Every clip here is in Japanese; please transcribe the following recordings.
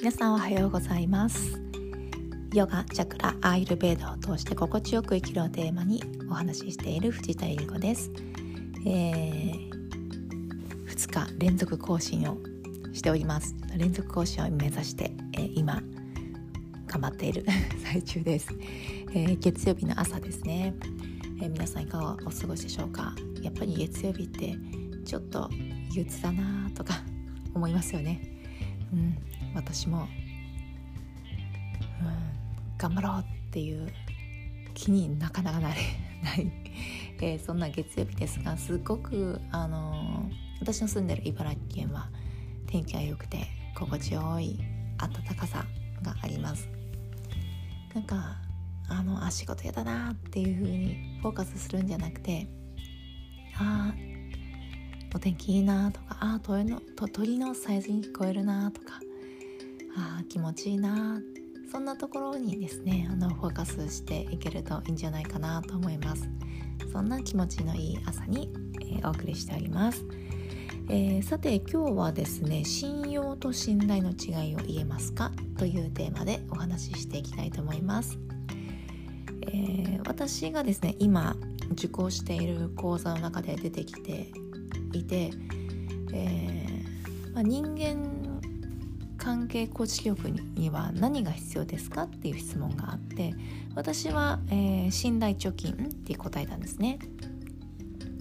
皆さんおはようございます。ヨガ、チャクラ、アイルベーダを通して心地よく生きるをテーマにお話ししている藤田由里子です、えー、2日連続更新をしております。連続更新を目指して、えー、今頑張っている 最中です、えー、月曜日の朝ですね、えー、皆さんいかがお過ごしでしょうか？やっぱり月曜日ってちょっと憂鬱だなとか思いますよね。うん。私も、うん、頑張ろうっていう気になかなかなれ ない、え、そんな月曜日ですがすごくあのー、私の住んでる茨城県は天気が良くて心地よい暖かさがあります。なんかあのあ仕事やだなっていう風にフォーカスするんじゃなくてあお天気いいなとかああ鳥の鳥のサイズに聞こえるなとかあ気持ちいいな。そんなところにですねあのフォーカスしていけるといいんじゃないかなと思います。そんな気持ちのいい朝に、えー、お送りしております、えー、さて今日はですね信用と信頼の違いを言えますか？というテーマでお話ししていきたいと思います、えー、私がですね今受講している講座の中で出てきていて、えーまあ、人間関係構築力には何が必要ですかっていう質問があって私は、えー、信頼貯金って答えたんですね。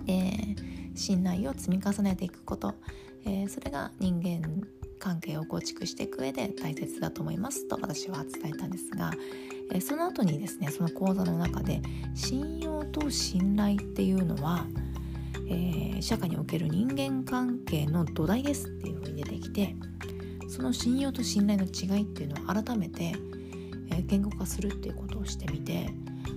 で信頼を積み重ねていくこと、えー、それが人間関係を構築していく上で大切だと思いますと私は伝えたんですが、えー、その後にですねその講座の中で信用と信頼っていうのはえー、社会における人間関係の土台ですっていうふうに出てきてその信用と信頼の違いっていうのを改めて、えー、言語化するっていうことをしてみて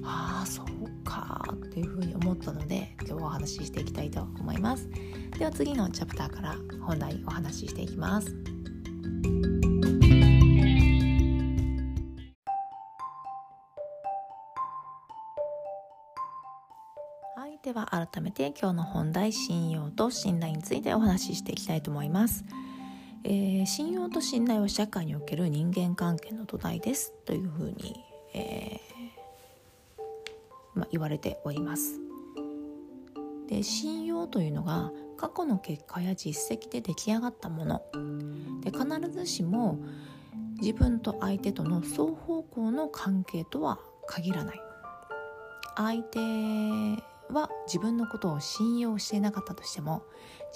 ああそうかっていうふうに思ったので今日はお話ししていきたいと思います。では次のチャプターから本題お話ししていきます。改めて今日の本題信用と信頼についてお話ししていきたいと思います、えー、信用と信頼は社会における人間関係の土台です。というふうに、えー、まあ、言われております。で信用というのが過去の結果や実績で出来上がったもの。で必ずしも自分と相手との双方向の関係とは限らない。相手は自分のことを信用していなかったとしても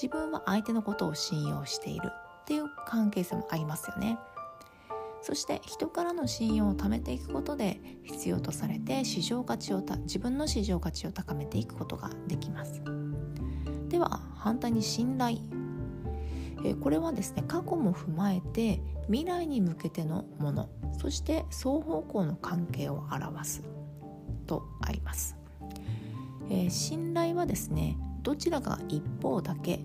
自分は相手のことを信用しているっていう関係性もありますよね。そして人からの信用を貯めていくことで必要とされて市場価値を自分の市場価値を高めていくことができます。では反対に信頼。えこれはですね過去も踏まえて未来に向けてのものそして双方向の関係を表すとあります。えー、信頼はですねどちらか一方だけ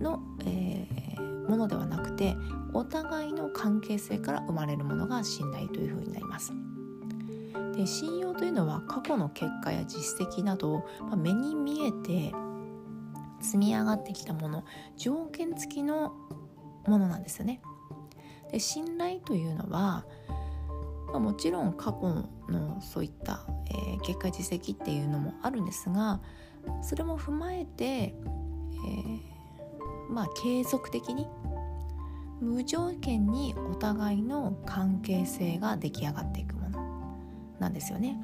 の、えー、ものではなくてお互いの関係性から生まれるものが信頼というふうになります。で信用というのは過去の結果や実績など、まあ、目に見えて積み上がってきたもの条件付きのものなんですよね。で信頼というのは、まあ、もちろん過去のそういった、えー、結果実績っていうのもあるんですがそれも踏まえて、えー、まあ継続的に無条件にお互いの関係性が出来上がっていくものなんですよね。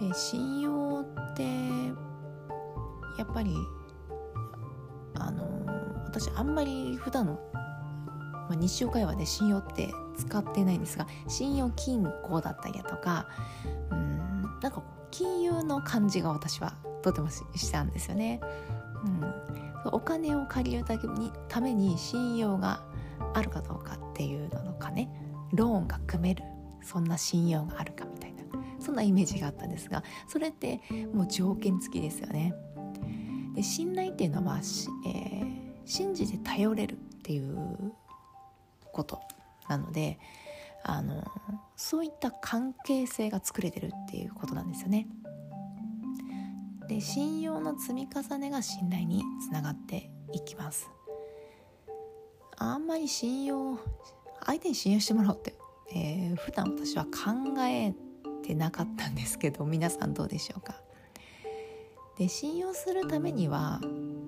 で信用ってやっぱりあの私あんまり普段のまあ、日常会話で信用って使ってないんですが信用金庫だったりだとかうんなんか金融の感じが私はとてもしたんですよね。うん、お金を借りるために信用があるかどうかっていうのとかねローンが組めるそんな信用があるかみたいなそんなイメージがあったんですがそれってもう条件付きですよね。で信頼っていうのは、えー、信じて頼れるっていうことなのであのそういった関係性が作れてるっていうことなんですよね。で信用の積み重ねが信頼につながっていきます。あんまり信用相手に信用してもらおうって、えー、普段私は考えてなかったんですけど皆さんどうでしょうかで信用するためには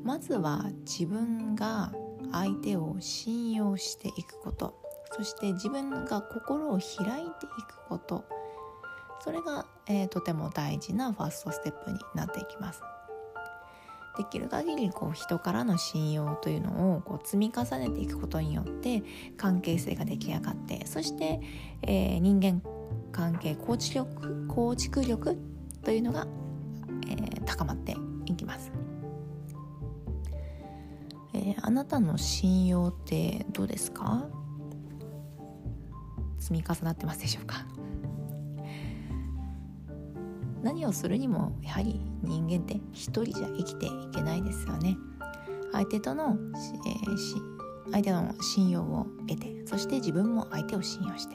まずは自分が相手を信用していくことそして自分が心を開いていくこと。それが、えー、とても大事なファーストステップになっていきます。できる限りこう人からの信用というのをこう積み重ねていくことによって関係性が出来上がってそして、えー、人間関係構築力構築力というのが、えー、高まっていきます、えー、あなたの信用ってどうですか？積み重なってますでしょうか？何をするにもやはり人間って一人じゃ生きていけないですよね。相手との、えー、相手の信用を得てそして自分も相手を信用して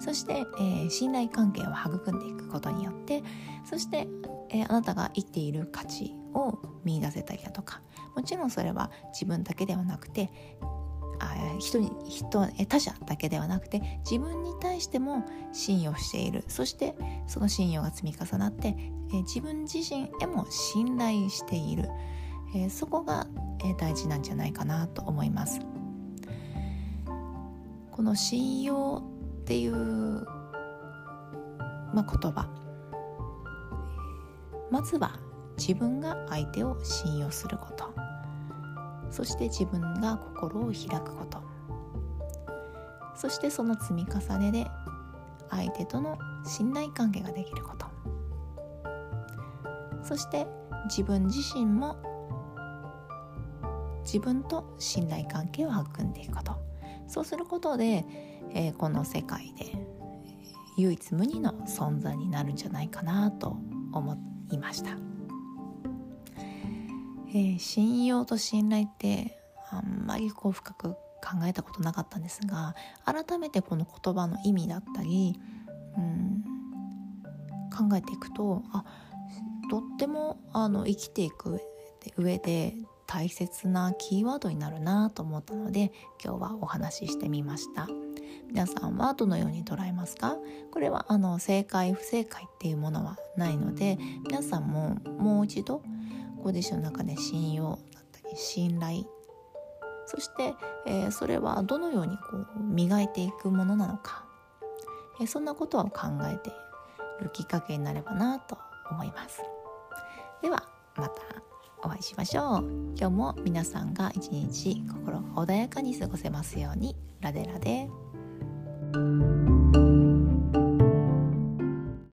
そして、えー、信頼関係を育んでいくことによってそして、えー、あなたが生きている価値を見いだせたりだとかもちろんそれは自分だけではなくてあ人に人他者だけではなくて自分に対しても信用している。そしてその信用が積み重なって、え自分自身へも信頼している、えそこが、え大事なんじゃないかなと思います。この信用っていう、まあ、言葉。まずは自分が相手を信用すること。そして自分が心を開くこと。そしてその積み重ねで相手との信頼関係ができること。そして自分自身も自分と信頼関係を育んでいくこと。そうすることで、えー、この世界で唯一無二の存在になるんじゃないかなと思いました。えー、信用と信頼ってあんまりこう深く考えたことなかったんですが改めてこの言葉の意味だったり、うん、考えていくとあとってもあの生きていく上で大切なキーワードになるなと思ったので今日はお話ししてみました。皆さんはどのように捉えますか？これはあの正解不正解っていうものはないので皆さんももう一度ご自身の中で信用だったり信頼。そして、えー、それはどのようにこう磨いていくものなのか、えー、そんなことを考えているきっかけになればなと思います。ではまたお会いしましょう。今日も皆さんが一日心穏やかに過ごせますように。ラデラで